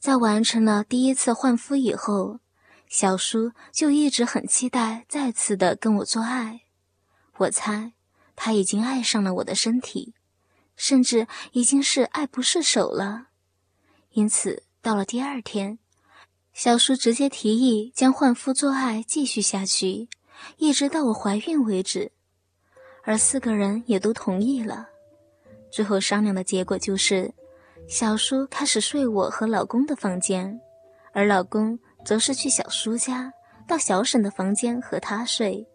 在完成了第一次换肤以后，小叔就一直很期待再次的跟我做爱。我猜他已经爱上了我的身体，甚至已经是爱不释手了。因此，到了第二天，小叔直接提议将换肤做爱继续下去，一直到我怀孕为止。而四个人也都同意了。最后商量的结果就是，小叔开始睡我和老公的房间，而老公则是去小叔家到小沈的房间和他睡。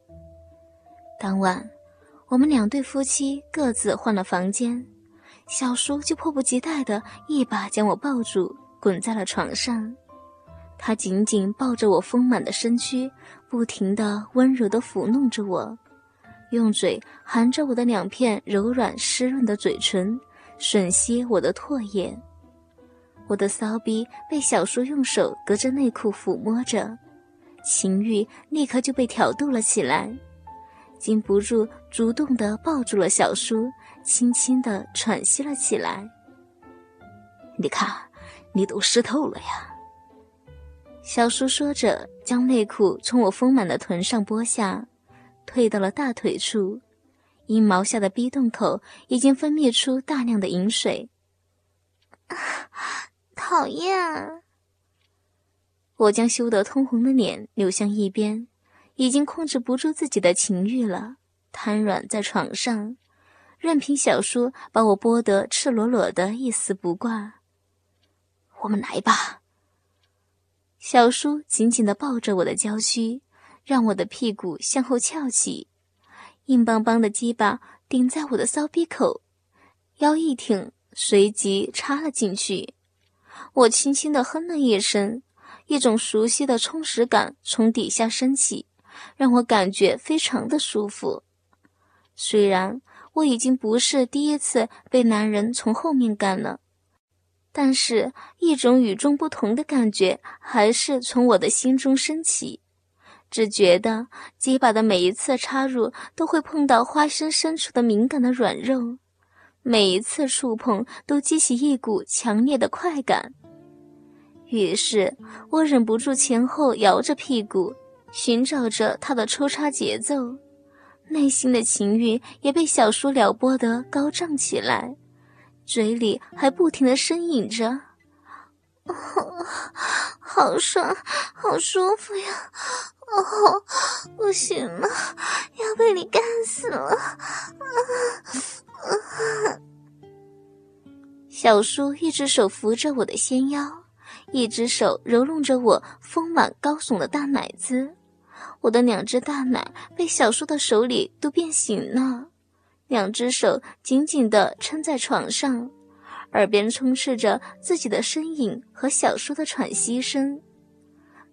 当晚，我们两对夫妻各自换了房间，小叔就迫不及待的一把将我抱住，滚在了床上。他紧紧抱着我丰满的身躯，不停的温柔的抚弄着我。用嘴含着我的两片柔软湿润的嘴唇，吮吸我的唾液。我的骚逼被小叔用手隔着内裤抚摸着，情欲立刻就被挑逗了起来，禁不住主动地抱住了小叔，轻轻地喘息了起来。你看，你都湿透了呀！小叔说着，将内裤从我丰满的臀上剥下。退到了大腿处，阴毛下的逼洞口已经分泌出大量的饮水。讨厌！我将羞得通红的脸扭向一边，已经控制不住自己的情欲了，瘫软在床上，任凭小叔把我剥得赤裸裸的，一丝不挂。我们来吧。小叔紧紧地抱着我的娇躯。让我的屁股向后翘起，硬邦邦的鸡巴顶在我的骚逼口，腰一挺，随即插了进去。我轻轻的哼了一声，一种熟悉的充实感从底下升起，让我感觉非常的舒服。虽然我已经不是第一次被男人从后面干了，但是一种与众不同的感觉还是从我的心中升起。只觉得鸡巴的每一次插入都会碰到花生深处的敏感的软肉，每一次触碰都激起一股强烈的快感。于是我忍不住前后摇着屁股，寻找着他的抽插节奏，内心的情欲也被小叔撩拨得高涨起来，嘴里还不停的呻吟着。好爽，好舒服呀！哦，不行了，要被你干死了！小叔一只手扶着我的纤腰，一只手揉弄着我丰满高耸的大奶子。我的两只大奶被小叔的手里都变形了，两只手紧紧地撑在床上。耳边充斥着自己的身影和小叔的喘息声。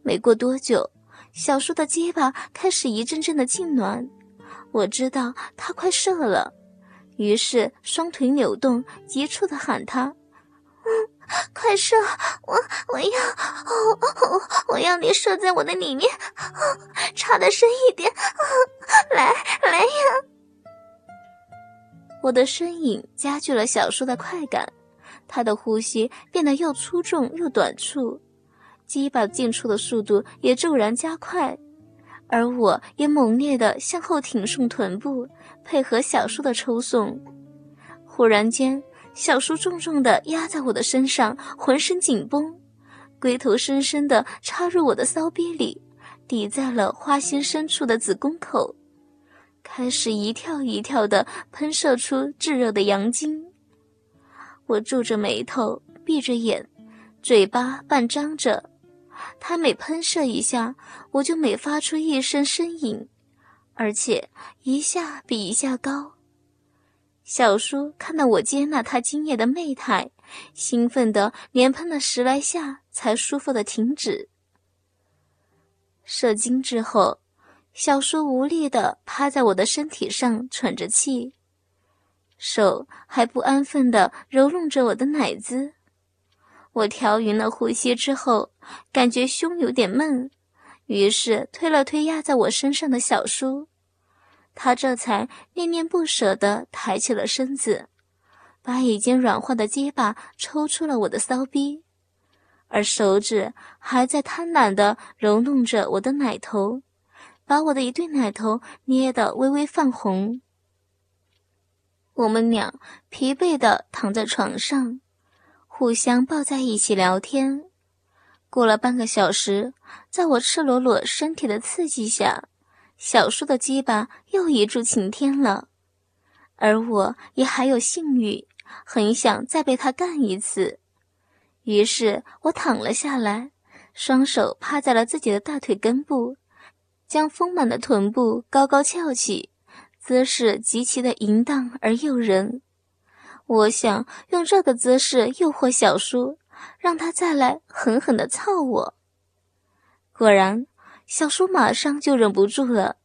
没过多久，小叔的结巴开始一阵阵的痉挛，我知道他快射了，于是双腿扭动，急促的喊他：“嗯，快射！我我要，哦哦，我要你射在我的里面，哦插的深一点，来来呀！”我的身影加剧了小叔的快感。他的呼吸变得又粗重又短促，鸡巴进出的速度也骤然加快，而我也猛烈地向后挺送臀部，配合小叔的抽送。忽然间，小叔重重地压在我的身上，浑身紧绷，龟头深深地插入我的骚逼里，抵在了花心深处的子宫口，开始一跳一跳地喷射出炙热的阳精。我皱着眉头，闭着眼，嘴巴半张着。他每喷射一下，我就每发出一声呻吟，而且一下比一下高。小叔看到我接纳他今夜的媚态，兴奋的连喷了十来下，才舒服的停止。射精之后，小叔无力的趴在我的身体上喘着气。手还不安分的揉弄着我的奶子，我调匀了呼吸之后，感觉胸有点闷，于是推了推压在我身上的小叔，他这才恋恋不舍地抬起了身子，把已经软化的结巴抽出了我的骚逼，而手指还在贪婪地揉弄着我的奶头，把我的一对奶头捏得微微泛红。我们俩疲惫地躺在床上，互相抱在一起聊天。过了半个小时，在我赤裸裸身体的刺激下，小叔的鸡巴又一柱擎天了，而我也还有性欲，很想再被他干一次。于是我躺了下来，双手趴在了自己的大腿根部，将丰满的臀部高高翘起。姿势极其的淫荡而诱人，我想用这个姿势诱惑小叔，让他再来狠狠的操我。果然，小叔马上就忍不住了，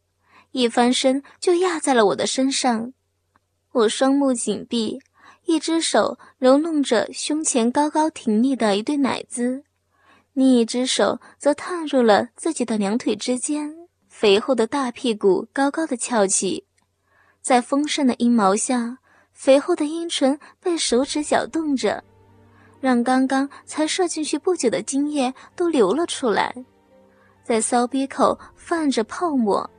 一翻身就压在了我的身上。我双目紧闭，一只手揉弄着胸前高高挺立的一对奶子，另一只手则探入了自己的两腿之间，肥厚的大屁股高高的翘起。在丰盛的阴毛下，肥厚的阴唇被手指搅动着，让刚刚才射进去不久的精液都流了出来，在骚逼口泛着泡沫。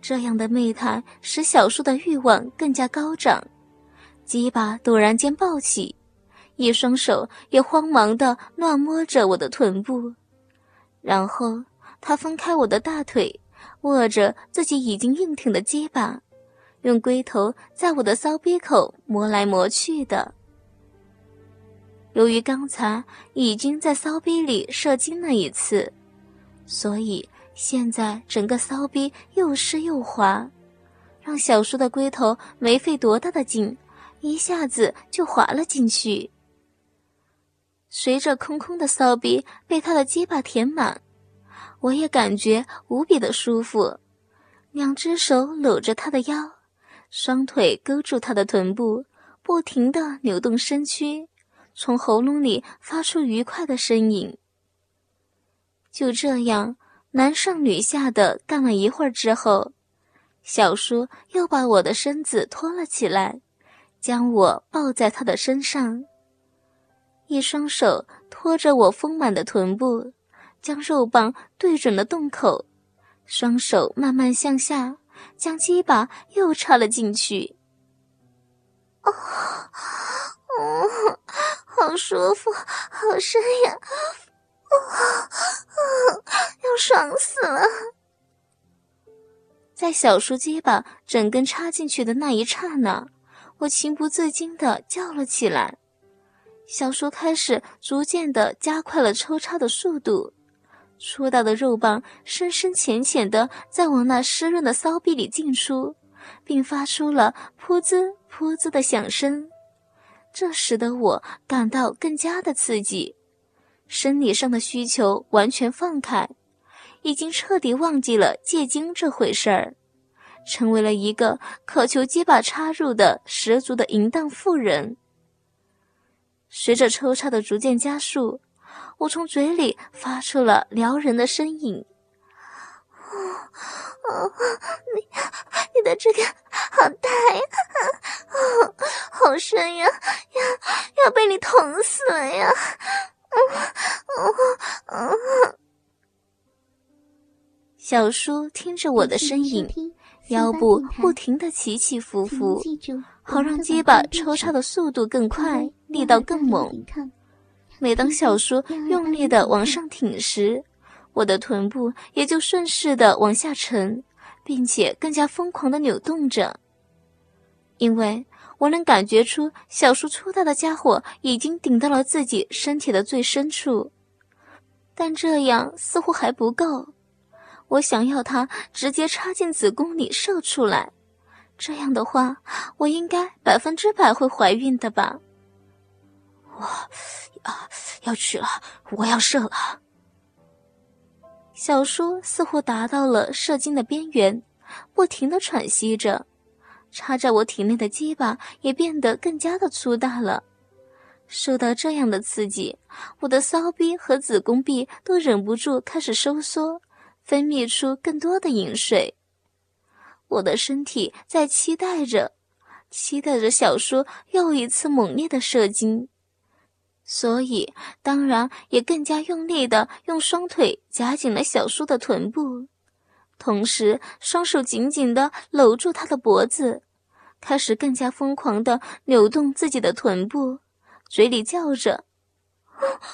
这样的媚态使小叔的欲望更加高涨，鸡巴陡然间暴起，一双手也慌忙地乱摸着我的臀部，然后他分开我的大腿，握着自己已经硬挺的鸡巴。用龟头在我的骚逼口磨来磨去的。由于刚才已经在骚逼里射精了一次，所以现在整个骚逼又湿又滑，让小叔的龟头没费多大的劲，一下子就滑了进去。随着空空的骚逼被他的鸡巴填满，我也感觉无比的舒服，两只手搂着他的腰。双腿勾住他的臀部，不停地扭动身躯，从喉咙里发出愉快的声音。就这样，男上女下的干了一会儿之后，小叔又把我的身子托了起来，将我抱在他的身上，一双手托着我丰满的臀部，将肉棒对准了洞口，双手慢慢向下。将鸡巴又插了进去，哦，哦，好舒服，好深呀，哦，要爽死了！在小叔鸡巴整根插进去的那一刹那，我情不自禁的叫了起来。小叔开始逐渐的加快了抽插的速度。粗大的肉棒深深浅浅的在我那湿润的骚逼里进出，并发出了噗滋噗滋的响声。这使得我感到更加的刺激，生理上的需求完全放开，已经彻底忘记了借精这回事儿，成为了一个渴求鸡巴插入的十足的淫荡妇人。随着抽插的逐渐加速。我从嘴里发出了撩人的声音：“哦，你你的这个好大呀，哦，好深呀，要要被你捅死了呀！”小叔听着我的呻吟，腰部不停的起起伏伏，好让鸡巴抽插的速度更快，力道更猛。每当小叔用力的往上挺时，我的臀部也就顺势的往下沉，并且更加疯狂的扭动着。因为我能感觉出小叔粗大的家伙已经顶到了自己身体的最深处，但这样似乎还不够。我想要他直接插进子宫里射出来，这样的话，我应该百分之百会怀孕的吧。我。啊！要去了，我要射了。小叔似乎达到了射精的边缘，不停的喘息着，插在我体内的鸡巴也变得更加的粗大了。受到这样的刺激，我的骚逼和子宫壁都忍不住开始收缩，分泌出更多的饮水。我的身体在期待着，期待着小叔又一次猛烈的射精。所以当然也更加用力的用双腿夹紧了小叔的臀部，同时双手紧紧的搂住他的脖子，开始更加疯狂的扭动自己的臀部，嘴里叫着。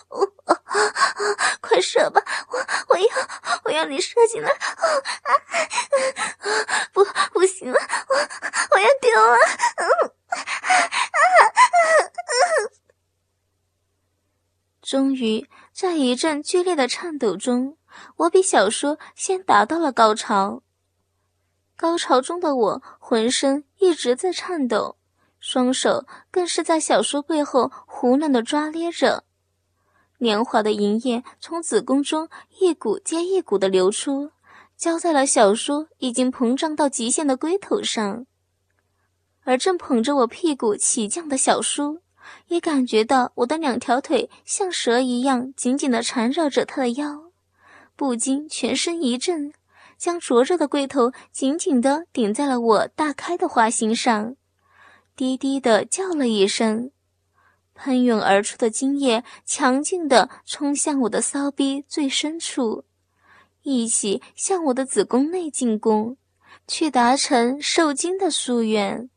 我快射吧！我我要我要你射进来！不不行了，我我要丢了！终于，在一阵剧烈的颤抖中，我比小叔先达到了高潮。高潮中的我浑身一直在颤抖，双手更是在小叔背后胡乱的抓捏着。年华的银液从子宫中一股接一股的流出，浇在了小叔已经膨胀到极限的龟头上。而正捧着我屁股起降的小叔，也感觉到我的两条腿像蛇一样紧紧地缠绕着他的腰，不禁全身一震，将灼热的龟头紧紧地顶在了我大开的花心上，低低地叫了一声。喷涌而出的精液强劲地冲向我的骚逼最深处，一起向我的子宫内进攻，去达成受精的夙愿。